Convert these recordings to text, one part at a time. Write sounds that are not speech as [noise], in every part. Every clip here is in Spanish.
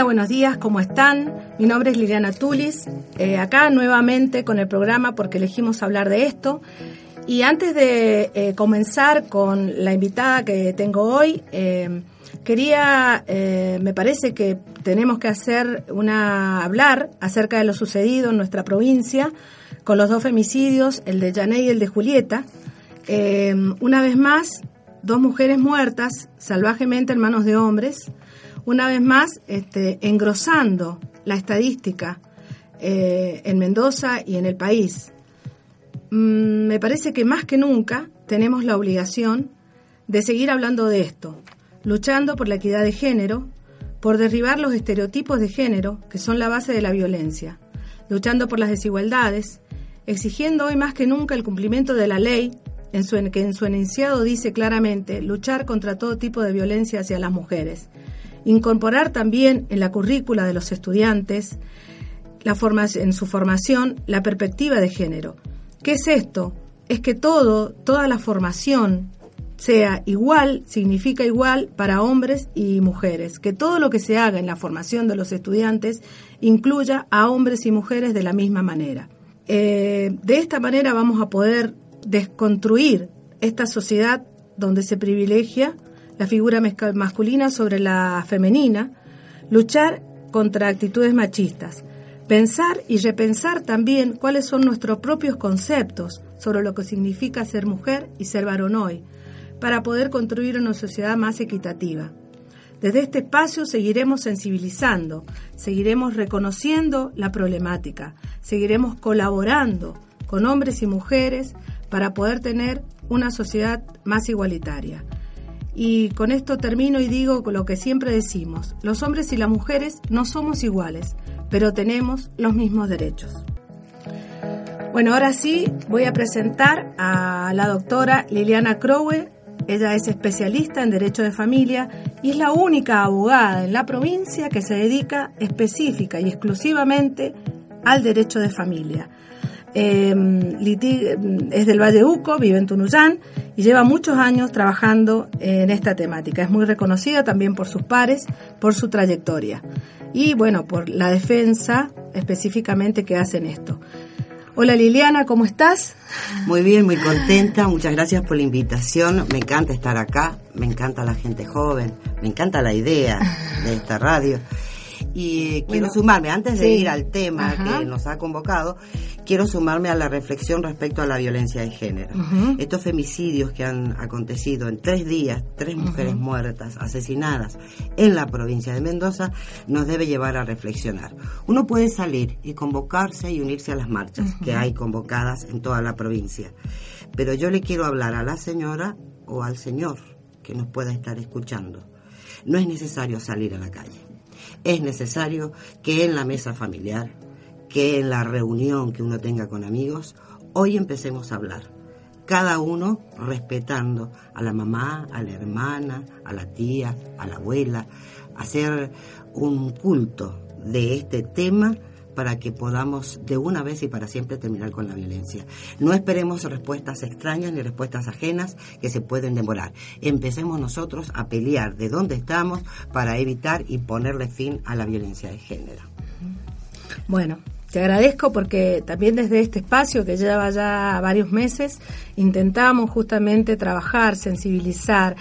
Hola, buenos días, ¿cómo están? Mi nombre es Liliana Tulis, eh, acá nuevamente con el programa porque elegimos hablar de esto. Y antes de eh, comenzar con la invitada que tengo hoy, eh, quería, me parece que tenemos que hacer una, hablar acerca de lo sucedido en nuestra provincia con los dos femicidios, el de Jané y el de Julieta. una vez más, dos mujeres muertas salvajemente en manos de hombres una vez más este, engrosando la estadística eh, en Mendoza y en el país. Mm, me parece que más que nunca tenemos la obligación de seguir hablando de esto, luchando por la equidad de género, por derribar los estereotipos de género que son la base de la violencia, luchando por las desigualdades, exigiendo hoy más que nunca el cumplimiento de la ley, que en su enunciado dice claramente luchar contra todo tipo de violencia hacia las mujeres Incorporar también en la currícula de los estudiantes, la en su formación, la perspectiva de género. ¿Qué es esto? Es que todo, toda la formación sea igual, significa igual para hombres y mujeres, que todo lo que se haga en la formación de los estudiantes incluya a hombres y mujeres de la misma manera. Eh, de esta manera vamos a poder desconstruir esta sociedad donde se privilegia la figura masculina sobre la femenina, luchar contra actitudes machistas, pensar y repensar también cuáles son nuestros propios conceptos sobre lo que significa ser mujer y ser varón hoy, para poder construir una sociedad más equitativa. Desde este espacio seguiremos sensibilizando, seguiremos reconociendo la problemática, seguiremos colaborando con hombres y mujeres para poder tener una sociedad más igualitaria. Y con esto termino y digo lo que siempre decimos, los hombres y las mujeres no somos iguales, pero tenemos los mismos derechos. Bueno, ahora sí voy a presentar a la doctora Liliana Crowe. Ella es especialista en Derecho de Familia y es la única abogada en la provincia que se dedica específica y exclusivamente al derecho de familia. Em, es del Valle Uco, vive en Tunuyán y lleva muchos años trabajando en esta temática. Es muy reconocida también por sus pares, por su trayectoria y bueno, por la defensa específicamente que hacen esto. Hola Liliana, ¿cómo estás? Muy bien, muy contenta, muchas gracias por la invitación, me encanta estar acá, me encanta la gente joven, me encanta la idea de esta radio. Y quiero sumarme, antes de ir al tema que nos ha convocado, quiero sumarme a la reflexión respecto a la violencia de género. Estos femicidios que han acontecido en tres días, tres mujeres muertas, asesinadas en la provincia de Mendoza, nos debe llevar a reflexionar. Uno puede salir y convocarse y unirse a las marchas que hay convocadas en toda la provincia, pero yo le quiero hablar a la señora o al señor que nos pueda estar escuchando. No es necesario salir a la calle es necesario que en la mesa familiar, que en la reunión que uno tenga con amigos, hoy empecemos a hablar. Cada uno respetando a la mamá, a la hermana, a la tía, a la abuela, hacer un culto de este tema para que podamos de una vez y para siempre terminar con la violencia. No esperemos respuestas extrañas ni respuestas ajenas que se pueden demorar. Empecemos nosotros a pelear de dónde estamos para evitar y ponerle fin a la violencia de género. Bueno, te agradezco porque también desde este espacio que lleva ya varios meses intentamos justamente trabajar, sensibilizar,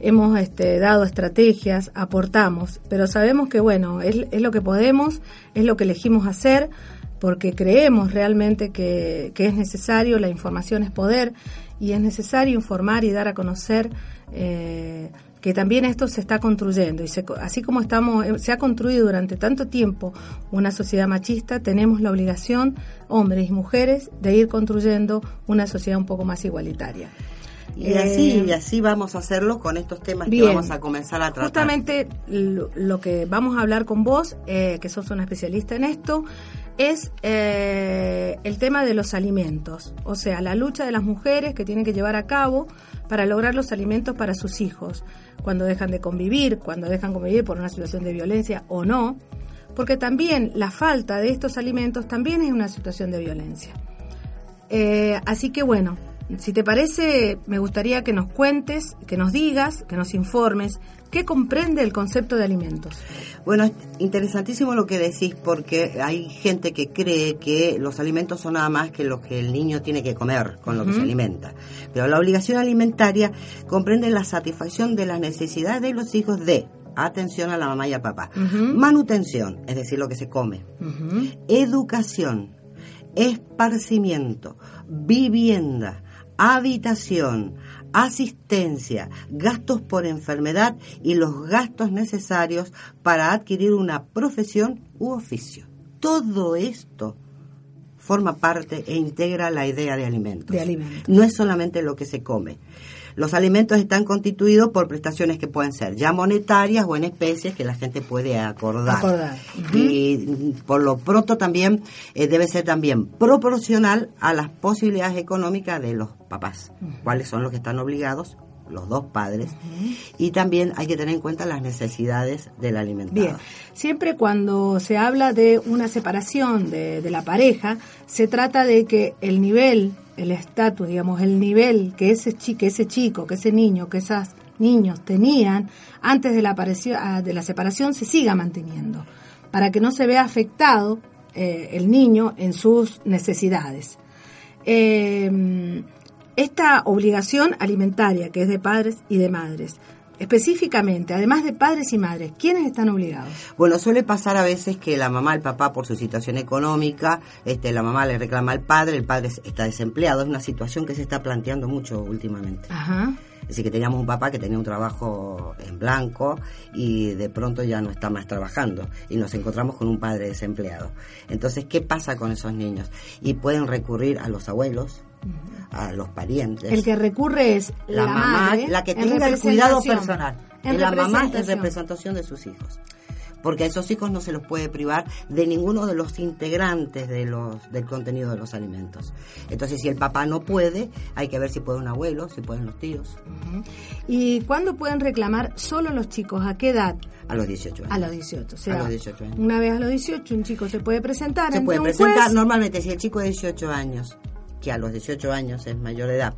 hemos este, dado estrategias, aportamos, pero sabemos que bueno, es, lo que podemos, es lo que elegimos hacer, porque creemos realmente que, es necesario, la información es poder, y es necesario informar y dar a conocer eh, que también esto se está construyendo. Y así como estamos, eh, se ha construido durante tanto tiempo una sociedad machista, tenemos la obligación, hombres y mujeres, de ir construyendo una sociedad un poco más igualitaria. Y así, y así vamos a hacerlo con estos temas que vamos a comenzar a tratar. Justamente lo, que vamos a hablar con vos, que sos una especialista en esto, es eh, el tema de los alimentos, o sea, la lucha de las mujeres que tienen que llevar a cabo para lograr los alimentos para sus hijos, cuando dejan de convivir, cuando dejan convivir por una situación de violencia o no, porque también la falta de estos alimentos también es una situación de violencia. Eh, así que bueno, si te parece, me gustaría que nos cuentes, que nos digas, que nos informes ¿Qué comprende el concepto de alimentos? Bueno, es interesantísimo lo que decís porque hay gente que cree que los alimentos son nada más que lo que el niño tiene que comer con lo que se alimenta. Pero la obligación alimentaria comprende la satisfacción de las necesidades de los hijos de atención a la mamá y al papá, manutención, es decir, lo que se come, educación, esparcimiento, vivienda, habitación, asistencia, gastos por enfermedad y los gastos necesarios para adquirir una profesión u oficio. Todo esto forma parte e integra la idea de alimentos. De alimentos. No es solamente lo que se come. Los alimentos están constituidos por prestaciones que pueden ser ya monetarias o en especies que la gente puede acordar. Y por lo pronto también eh, debe ser también proporcional a las posibilidades económicas de los papás, cuáles son los que están obligados los dos padres, y también hay que tener en cuenta las necesidades del alimentado. Bien, siempre cuando se habla de una separación de, de la pareja, se trata de que el nivel el estatus, digamos, el nivel que ese, chico, ese chico, que ese niño, que esos niños tenían antes de la, ah, de la separación se siga manteniendo, para que no se vea afectado eh, el niño en sus necesidades. Em, esta obligación alimentaria que es de padres y de madres específicamente, además de padres y madres, ¿quiénes están obligados? Bueno, suele pasar a veces que la mamá, el papá, por su situación económica, este, la mamá le reclama al padre, el padre está desempleado. Es una situación que se está planteando mucho últimamente. Ajá. Decir, que teníamos un papá que tenía un trabajo en blanco y de pronto ya no está más trabajando y nos encontramos con un padre desempleado. Entonces, ¿qué pasa con esos niños? Y pueden recurrir a los abuelos, a los parientes. El que recurre es la, mamá, la que tenga el cuidado personal. la mamá es representación de sus hijos. Porque a esos hijos no se los puede privar de ninguno de los integrantes de los, del contenido de los alimentos. Entonces, si el papá no puede, hay que ver si puede un abuelo, si pueden los tíos. ¿Y cuándo pueden reclamar solo los chicos? ¿A qué edad? A los 18 años. A los 18. a los 18 años. Una vez a los 18, un chico se puede presentar. Se puede presentar, normalmente, si el chico de 18 años que a los 18 años es mayor de edad,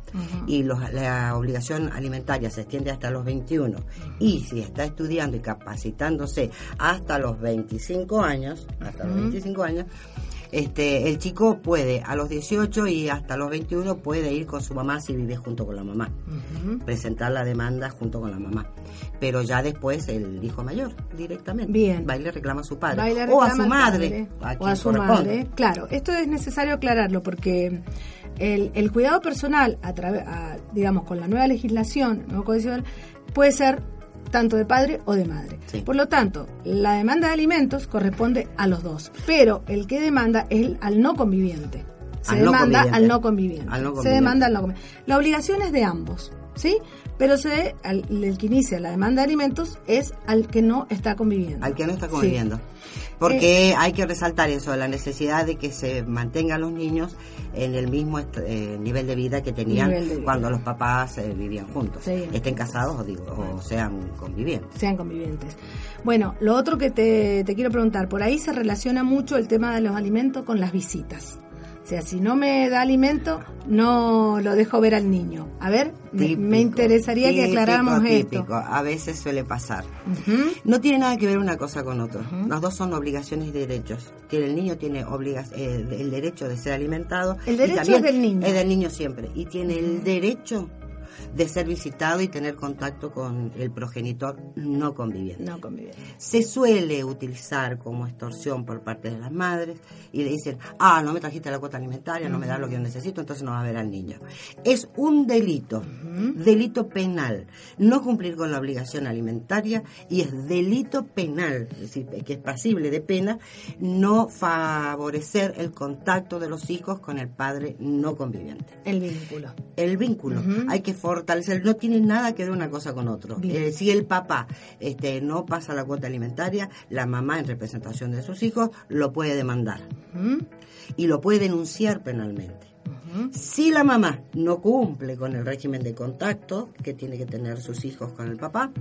y la obligación alimentaria se extiende hasta los 21, y si está estudiando y capacitándose hasta los 25 años, hasta los 25 años, este, el chico puede a los 18 y hasta los 21 puede ir con su mamá si vive junto con la mamá, presentar la demanda junto con la mamá. Pero ya después el hijo mayor directamente Bien. va y le reclama a su padre o a su madre, o a su madre. Claro, esto es necesario aclararlo porque el, el cuidado personal, a través, digamos, con la nueva legislación, nuevo código puede ser tanto de padre o de madre. Por lo tanto, la demanda de alimentos corresponde a los dos, pero el que demanda es el, al no conviviente. Se demanda al no conviviente. Se demanda al no conviviente. La obligación es de ambos, ¿sí? Pero se, el que inicia la demanda de alimentos es al que no está conviviendo. Al que no está conviviendo. Porque eh, hay que resaltar eso, la necesidad de que se mantengan los niños en el mismo eh, nivel de vida que tenían cuando los papás eh, vivían juntos. Estén casados o, digo, o sean convivientes. Sean convivientes. Bueno, lo otro que te, te quiero preguntar, por ahí se relaciona mucho el tema de los alimentos con las visitas. O sea, si no me da alimento, no lo dejo ver al niño. A ver, me interesaría que aclaráramos esto. A veces suele pasar. No tiene nada que ver una cosa con otra. Los dos son obligaciones y derechos. Que el niño tiene obliga eh, el derecho de ser alimentado. El derecho es del niño. Es del niño siempre. Y tiene el derecho de ser visitado y tener contacto con el progenitor no conviviente. No conviviente. Se suele utilizar como extorsión por parte de las madres y le dicen, ah, no me trajiste la cuota alimentaria, no me das lo que yo necesito, entonces no va a ver al niño. Es un delito, delito penal, no cumplir con la obligación alimentaria y es delito penal, es decir, que es pasible de pena, no favorecer el contacto de los hijos con el padre no conviviente. El vínculo. El vínculo. Hay que fortalecer, no tiene nada que ver una cosa con otro. Eh, si el papá este, no pasa la cuota alimentaria, la mamá en representación de sus hijos lo puede demandar y lo puede denunciar penalmente. Si la mamá no cumple con el régimen de contacto que tiene que tener sus hijos con el papá,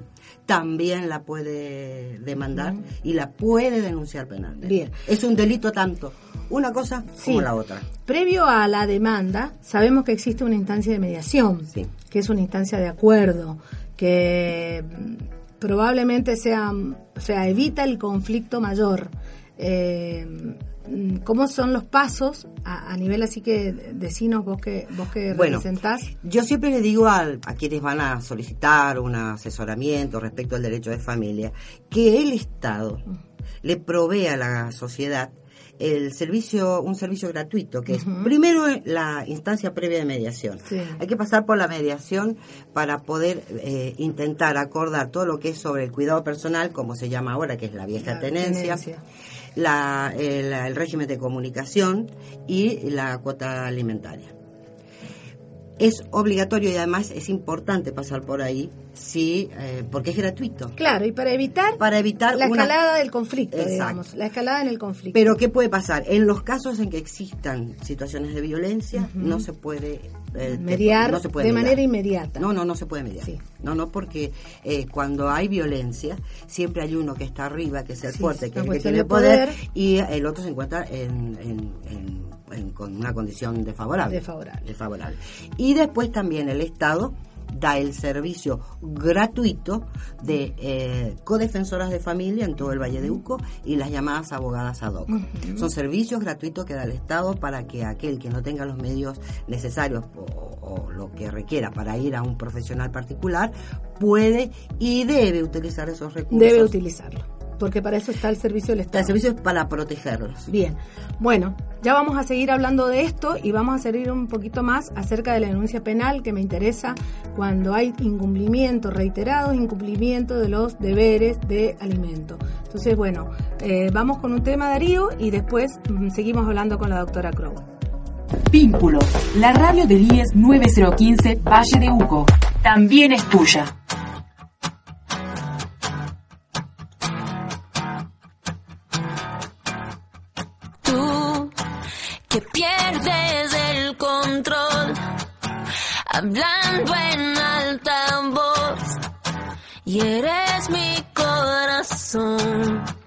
también la puede demandar y la puede denunciar penalmente. Bien. Es un delito tanto una cosa como la otra. Previo a la demanda, sabemos que existe una instancia de mediación, que es una instancia de acuerdo, que mm, probablemente sea, o sea, evita el conflicto mayor. Eh, Mm, ¿Cómo son los pasos a, nivel así que decinos vos que vos que bueno, representás? Yo siempre le digo a, a, quienes van a solicitar un asesoramiento respecto al derecho de familia que el Estado le provee a la sociedad el servicio, un servicio gratuito, que es primero la instancia previa de mediación. Hay que pasar por la mediación para poder eh, intentar acordar todo lo que es sobre el cuidado personal, como se llama ahora, que es la vieja tenencia la, el, régimen de comunicación y la cuota alimentaria. Es obligatorio y además es importante pasar por ahí, sí, eh, porque es gratuito. Claro, y para evitar, para evitar la escalada del conflicto, digamos, la escalada en el conflicto. Pero ¿qué puede pasar? En los casos en que existan situaciones de violencia, no se puede eh, mediar de manera inmediata. No, no, no se puede mediar. No, no, porque eh, cuando hay violencia, siempre hay uno que está arriba, que es el fuerte, que es el que tiene poder, y el otro se encuentra en, con una condición desfavorable. Desfavorable. desfavorable. Y después también el Estado da el servicio gratuito de eh, codefensoras de familia en todo el Valle de Uco y las llamadas abogadas ad hoc. Son servicios gratuitos que da el Estado para que aquel que no tenga los medios necesarios o, lo que requiera para ir a un profesional particular puede y debe utilizar esos recursos. Debe utilizarlo porque para eso está el servicio del Estado. El servicio es para protegerlos. Bien, bueno, ya vamos a seguir hablando de esto y vamos a seguir un poquito más acerca de la denuncia penal que me interesa cuando hay incumplimiento reiterado, incumplimiento de los deberes de alimento. Entonces, bueno, eh, vamos con un tema, Darío, y después mm, seguimos hablando con la doctora Crow. Pímpulo, la radio del IES 9015 Valle de Uco, también es tuya. Hablando en alta voz y eres mi corazón.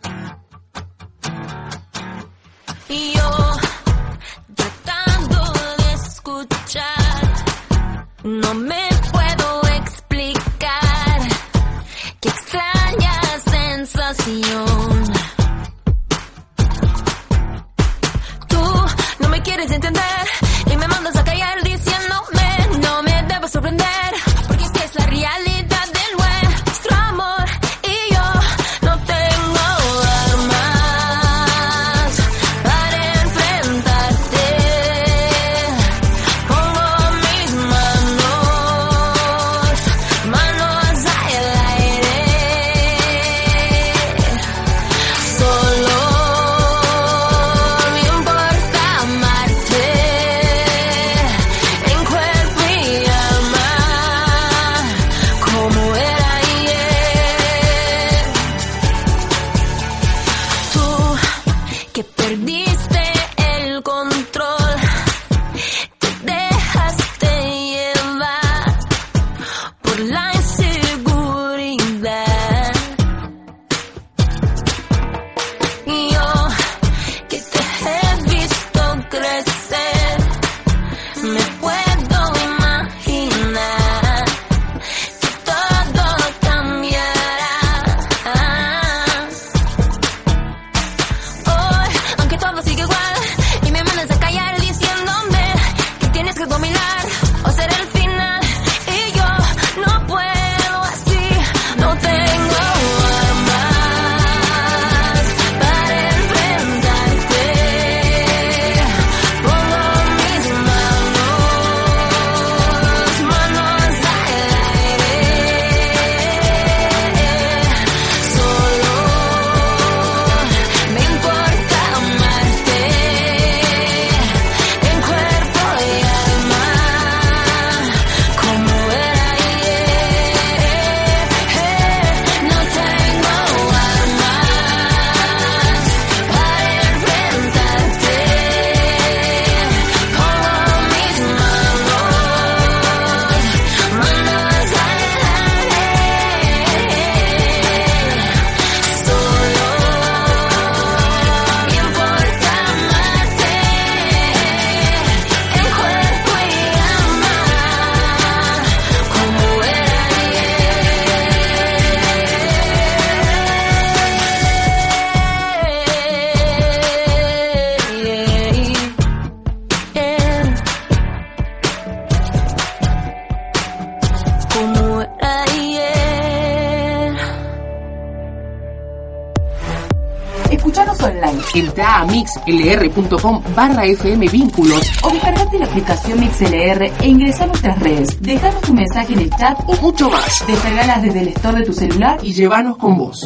Mixlr.com barra FM Vínculos o descargate la aplicación MixLR e ingresa a nuestras redes. Dejanos tu mensaje en el chat o mucho más. Descargalas desde el store de tu celular y llévanos con vos.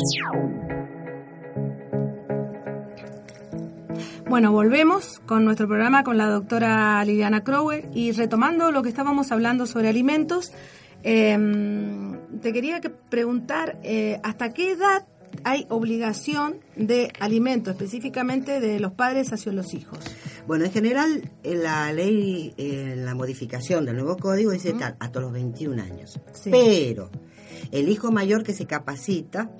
Bueno, volvemos con nuestro programa con la doctora Liliana Crowe y retomando lo que estábamos hablando sobre alimentos, eh, te quería que preguntar eh, hasta qué edad hay obligación de alimento, específicamente de los padres hacia los hijos. Bueno, en general, en la ley, en la modificación del nuevo código dice tal, hasta los 21 años. Sí. Pero el hijo mayor que se capacita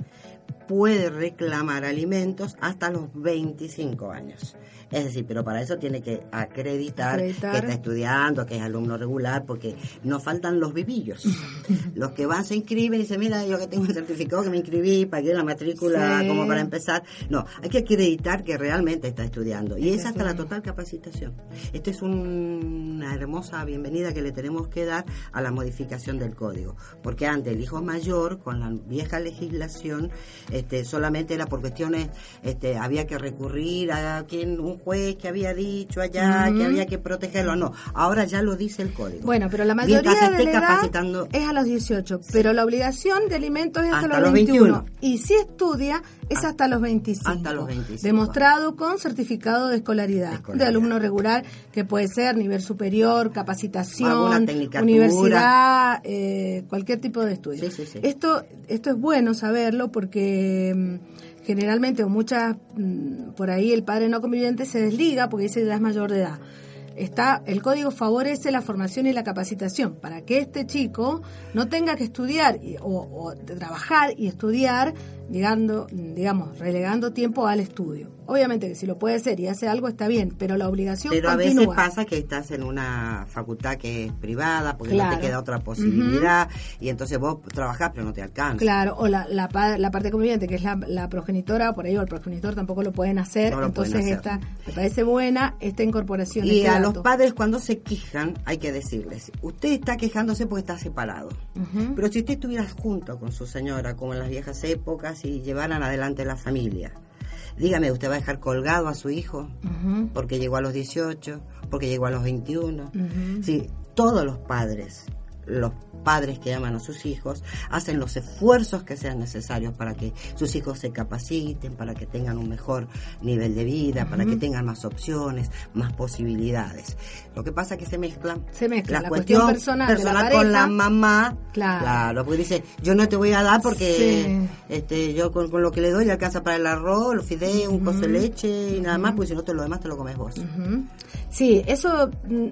puede reclamar alimentos hasta los 25 años. Es decir, pero para eso tiene que acreditar, Acreditar. que está estudiando, que es alumno regular, porque nos faltan los vivillos. [laughs] los que van, se inscriben y dicen, mira, yo que tengo un certificado que me inscribí, pagué la matrícula Sí. como para empezar. No, hay que acreditar que realmente está estudiando. Y es hasta la total capacitación. Esto es un- una hermosa bienvenida que le tenemos que dar a la modificación del código. Porque antes el hijo mayor, con la vieja legislación, este, solamente era por cuestiones, este, había que recurrir a quien, un juez que había dicho allá, que había que protegerlo. No, ahora ya lo dice el código. Bueno, pero la mayoría Mientras de la edad capacitando es a los 18, pero la obligación de alimentos es hasta, Hasta los los 21. 21. Y si estudia es hasta los 25. Hasta los 25. Demostrado con certificado de escolaridad, De escolaridad. de alumno regular, que puede ser nivel superior, capacitación, universidad, eh, cualquier tipo de estudio. Sí, sí, sí. Esto, esto es bueno saberlo porque mm, generalmente o muchas mm, por ahí el padre no conviviente se desliga porque dice ya es mayor de edad. Está, el código favorece la formación y la capacitación para que este chico no tenga que estudiar o, o trabajar y estudiar, llegando, digamos, relegando tiempo al estudio. Obviamente que si lo puede hacer y hace algo está bien, pero la obligación Pero a veces pasa que estás en una facultad que es privada porque no Claro. te queda otra posibilidad y entonces vos trabajás pero no te alcanza. Claro, o la, la, la parte conviviente, que es la, la progenitora, por ahí o el progenitor tampoco lo pueden hacer. No lo pueden entonces, hacer. esta me parece buena esta incorporación. Y este a los padres cuando se quejan hay que decirles, usted está quejándose porque está separado. Pero si usted estuviera junto con su señora como en las viejas épocas y llevaran adelante la familia, dígame, ¿usted va a dejar colgado a su hijo porque llegó a los 18, porque llegó a los 21? Ujú. Sí, todos los padres, los padres que aman a sus hijos, hacen los esfuerzos que sean necesarios para que sus hijos se capaciten, para que tengan un mejor nivel de vida, para que tengan más opciones, más posibilidades. Lo que pasa es que se mezclan. Se mezcla la cuestión cuestión personal la con la mamá. Claro. porque dice, yo no te voy a dar porque Sí. este yo con, con lo que le doy le alcanza para el arroz, los fideos, un coso de leche y nada más, porque si no te lo demás te lo comes vos. Sí, eso, mm,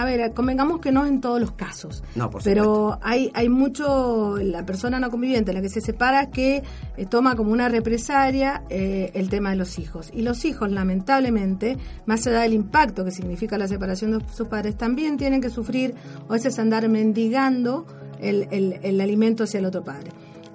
a ver, convengamos que no en todos los casos. No, por Pero hay, hay mucho, la persona no conviviente, la que se separa, que eh, toma como una represalia eh, el tema de los hijos. Y los hijos, lamentablemente, más allá del impacto que significa la separación de sus padres, también tienen que sufrir o a veces andar mendigando el, el- el alimento hacia el otro padre.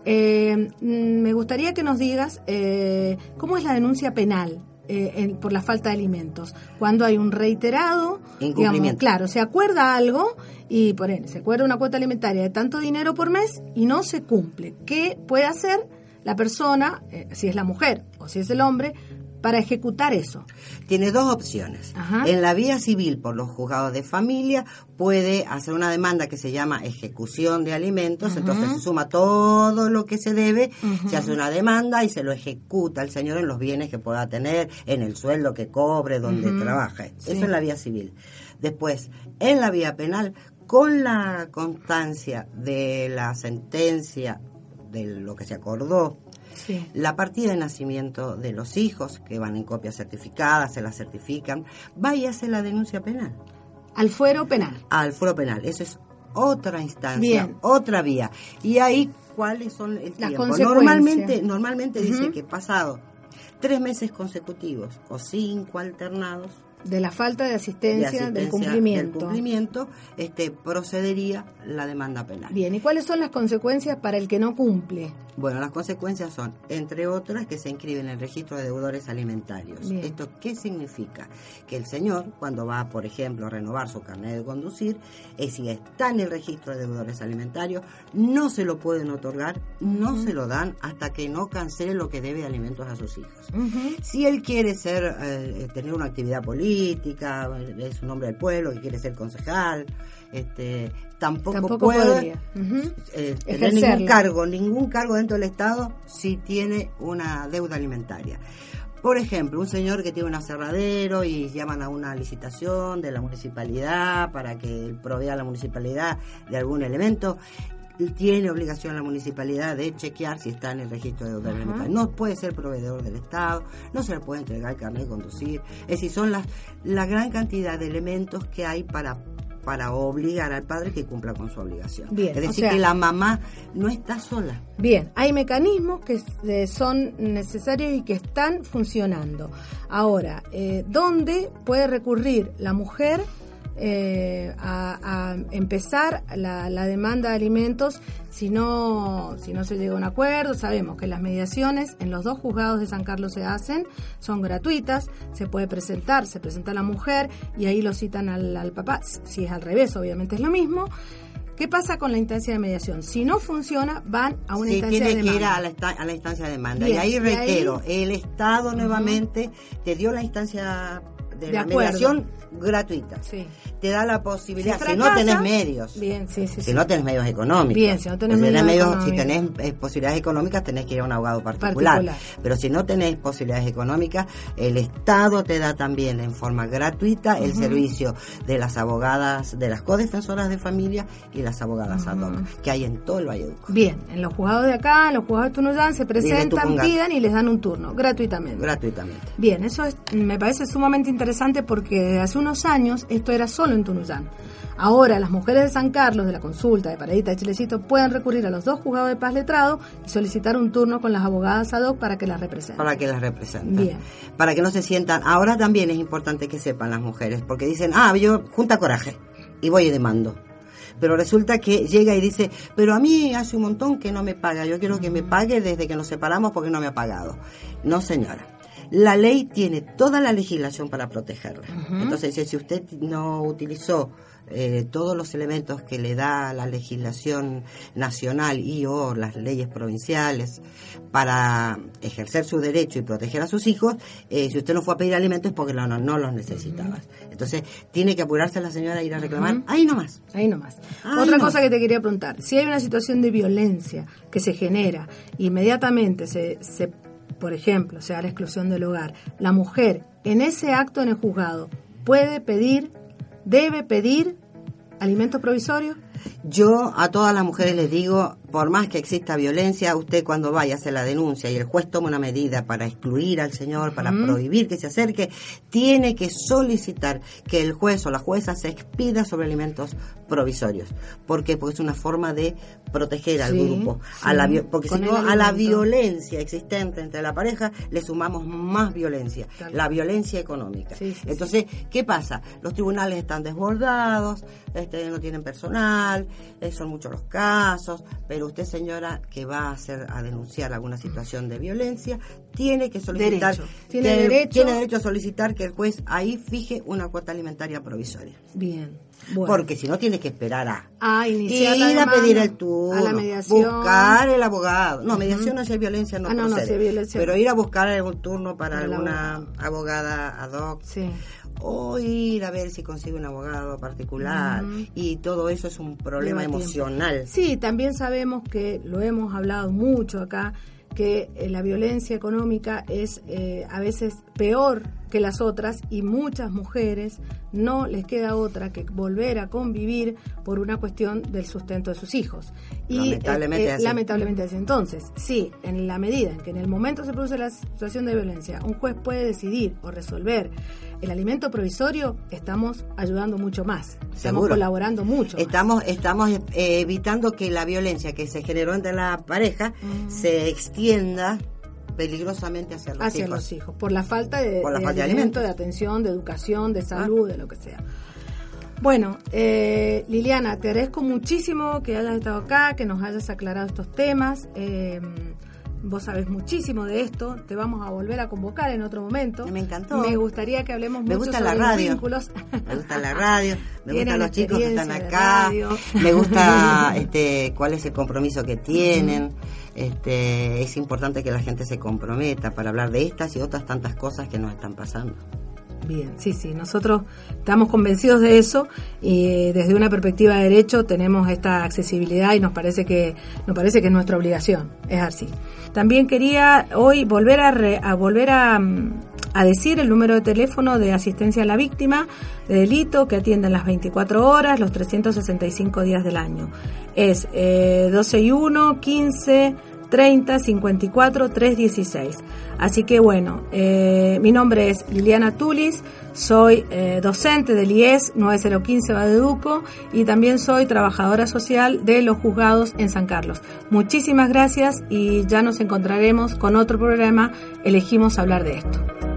Eh, mm, me gustaría que nos digas eh, cómo es la denuncia penal eh, en- por la falta de alimentos. Cuando hay un reiterado, digamos, claro, se acuerda algo y por ende se acuerda una cuota alimentaria de tanto dinero por mes y no se cumple. ¿Qué puede hacer la persona, eh, si es la mujer o si es el hombre, para ejecutar eso? Tiene dos opciones. Ajá. En la vía civil, por los juzgados de familia, puede hacer una demanda que se llama ejecución de alimentos, entonces se suma todo lo que se debe, se hace una demanda y se lo ejecuta el señor en los bienes que pueda tener, en el sueldo que cobre, donde trabaje. Sí. Eso en la vía civil. Después, en la vía penal, con la constancia de la sentencia de lo que se acordó, Sí. la partida de nacimiento de los hijos, que van en copia certificada, se la certifican, va y hace la denuncia penal Al fuero penal. al foro penal. Eso es otra instancia, Bien. otra vía. Y ahí, ¿cuáles son el Las tiempo? consecuencias. Normalmente, normalmente dice que pasado tres meses consecutivos o cinco alternados De la falta de de asistencia, asistencia del cumplimiento. del cumplimiento, este, procedería la demanda penal. Bien, ¿y cuáles son las consecuencias para el que no cumple? Bueno, las consecuencias son, entre otras, que se inscriben en el registro de deudores alimentarios. Bien. ¿Esto qué significa? Que el señor, cuando va, por ejemplo, a renovar su carnet de conducir, eh, si está en el registro de deudores alimentarios, no se lo pueden otorgar, no se lo dan hasta que no cancele lo que debe de alimentos a sus hijos. Si él quiere ser, eh, tener una actividad política, es un hombre del pueblo, que quiere ser concejal, este, tampoco, Tampoco puede. Ujú. eh, tener ningún cargo, ningún cargo dentro del Estado si tiene una deuda alimentaria. Por ejemplo, un señor que tiene un aserradero y llaman a una licitación de la municipalidad para que provea a la municipalidad de algún elemento. Tiene obligación la municipalidad de chequear si está en el registro de deuda alimentaria. No puede ser proveedor del Estado, no se le puede entregar el carnet de conducir. Es decir, son las, la gran cantidad de elementos que hay para para obligar al padre que cumpla con su obligación. Bien, es o decir, sea- que la mamá no está sola. Bien, hay mecanismos que eh, son necesarios y que están funcionando. Ahora, eh, ¿dónde puede recurrir la mujer eh, a, a empezar la, la demanda de alimentos si no, si no se llega a un acuerdo? Sabemos que las mediaciones en los dos juzgados de San Carlos se hacen, son gratuitas, se puede presentar, se presenta la mujer y ahí lo citan al, al papá. Si es al revés, obviamente es lo mismo. ¿Qué pasa con la instancia de mediación? Si no funciona, van a una Sí, instancia tiene de que ir demanda. a la, a la instancia de demanda. Bien, y ahí y ahí- reitero, el Estado nuevamente te dio la instancia de, De la mediación gratuita. Sí. Te da la posibilidad, Si si, no tenés medios. Bien, sí, sí. Si no tenés medios económicos. Bien, si no tenés medios Si tenés eh, posibilidades económicas, tenés que ir a un abogado particular. Particular. Pero si no tenés posibilidades económicas, el Estado te da también en forma gratuita el servicio de las abogadas, de las codefensoras de familia y las abogadas ad hoc, que hay en todo el Valleduco. Bien, en los juzgados de acá, en los juzgados de Tunuyán, se presentan, pidan y les dan un turno, gratuitamente. Gratuitamente. Bien, eso es- me parece sumamente interesante porque desde hace unos años esto era solo en Tunuyán. Ahora las mujeres de San Carlos, de la consulta, de Paradita, de Chilecito, pueden recurrir a los dos juzgados de paz letrado y solicitar un turno con las abogadas ad hoc para que las representen. para que las representen. Bien. Para que no se sientan. Ahora también es importante que sepan las mujeres, porque dicen, ah, yo junta coraje y voy y demando. Pero resulta que llega y dice, pero a mí hace un montón que no me paga, yo quiero que me pague desde que nos separamos porque no me ha pagado. No, señora. La ley tiene toda la legislación para protegerla. Entonces, si- si usted no utilizó eh, todos los elementos que le da la legislación nacional y o las leyes provinciales para ejercer su derecho y proteger a sus hijos, eh, si usted no fue a pedir alimentos es porque no, no, no los necesitaba. Entonces, tiene que apurarse la señora a ir a reclamar ahí nomás. Ahí nomás. Ahí Otra nomás. cosa que te quería preguntar, si hay una situación de violencia que se genera, inmediatamente se, se por ejemplo, se da la exclusión del hogar, la mujer en ese acto en el juzgado puede pedir, debe pedir alimentos provisorios. Yo a todas las mujeres les digo, por más que exista violencia, usted cuando vaya a hacer la denuncia y el juez toma una medida para excluir al señor, para prohibir que se acerque, tiene que solicitar que el juez o la jueza se expida sobre alimentos provisorios. ¿Por qué? Porque es una forma de proteger al Sí, grupo. A la, porque si no, a la violencia existente entre la pareja le sumamos más violencia, la violencia económica. Sí. Entonces, ¿qué pasa? Los tribunales están desbordados, este, no tienen personal, eh, son muchos los casos, pero usted, señora, que va a hacer a denunciar alguna situación de violencia, tiene que solicitar, Derecho. Tiene que- derecho. tiene derecho a solicitar que el juez ahí fije una cuota alimentaria provisoria. Bien. Bueno. Porque si no, tiene que esperar a iniciar ir a pedir el turno, a la mediación. buscar el abogado. No, mediación no si hay violencia, no Ah, no, no, procede. si hay violencia. Pero ir a buscar algún turno para alguna abogada ad hoc Sí. O ir a ver si consigue un abogado particular y todo eso es un problema Lleva tiempo. emocional. Sí, también sabemos que lo hemos hablado mucho acá, que eh, la violencia económica es eh, a veces peor que las otras y muchas mujeres no les queda otra que volver a convivir por una cuestión del sustento de sus hijos. Y Lamentablemente eh, eh, así. lamentablemente es así. Entonces, sí, en la medida en que en el momento se produce la situación de violencia, un juez puede decidir o resolver el alimento provisorio, estamos ayudando mucho más, estamos Seguro. colaborando mucho. más. Estamos, estamos eh, evitando que la violencia que se generó entre la pareja se extienda peligrosamente hacia los hacia hijos. los hijos, por la falta de, Por la de falta de alimento, de atención, de educación, de salud, de lo que sea. Bueno, eh, Liliana, te agradezco muchísimo que hayas estado acá, que nos hayas aclarado estos temas. Eh, vos sabés muchísimo de esto, te vamos a volver a convocar en otro momento. Me encantó. Me gustaría que hablemos Me mucho gusta sobre la los radio. vínculos. Me gusta la radio, [laughs] me gustan los chicos que están acá, me gusta [laughs] este cuál es el compromiso que tienen. Este, es importante que la gente se comprometa para hablar de estas y otras tantas cosas que nos están pasando. Bien, sí, sí, nosotros estamos convencidos de eso y eh, desde una perspectiva de derecho tenemos esta accesibilidad y nos parece que nos parece que es nuestra obligación, es así. También quería hoy volver a, re- a volver a, mm, decir el número de teléfono de asistencia a la víctima de delito que atienden las 24 horas, los 365 días del año. Es eh, 12 y 1, 15 30 54 316. Así que bueno, eh, mi nombre es Liliana Tulis, soy eh, docente del IES 9015 Badeduco y también soy trabajadora social de los juzgados en San Carlos. Muchísimas gracias y ya nos encontraremos con otro programa. Elegimos hablar de esto.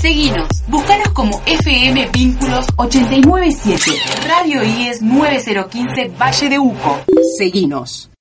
Seguinos, búscanos como FM Vínculos 897, Radio IES 9015 Valle de Uco. Seguinos.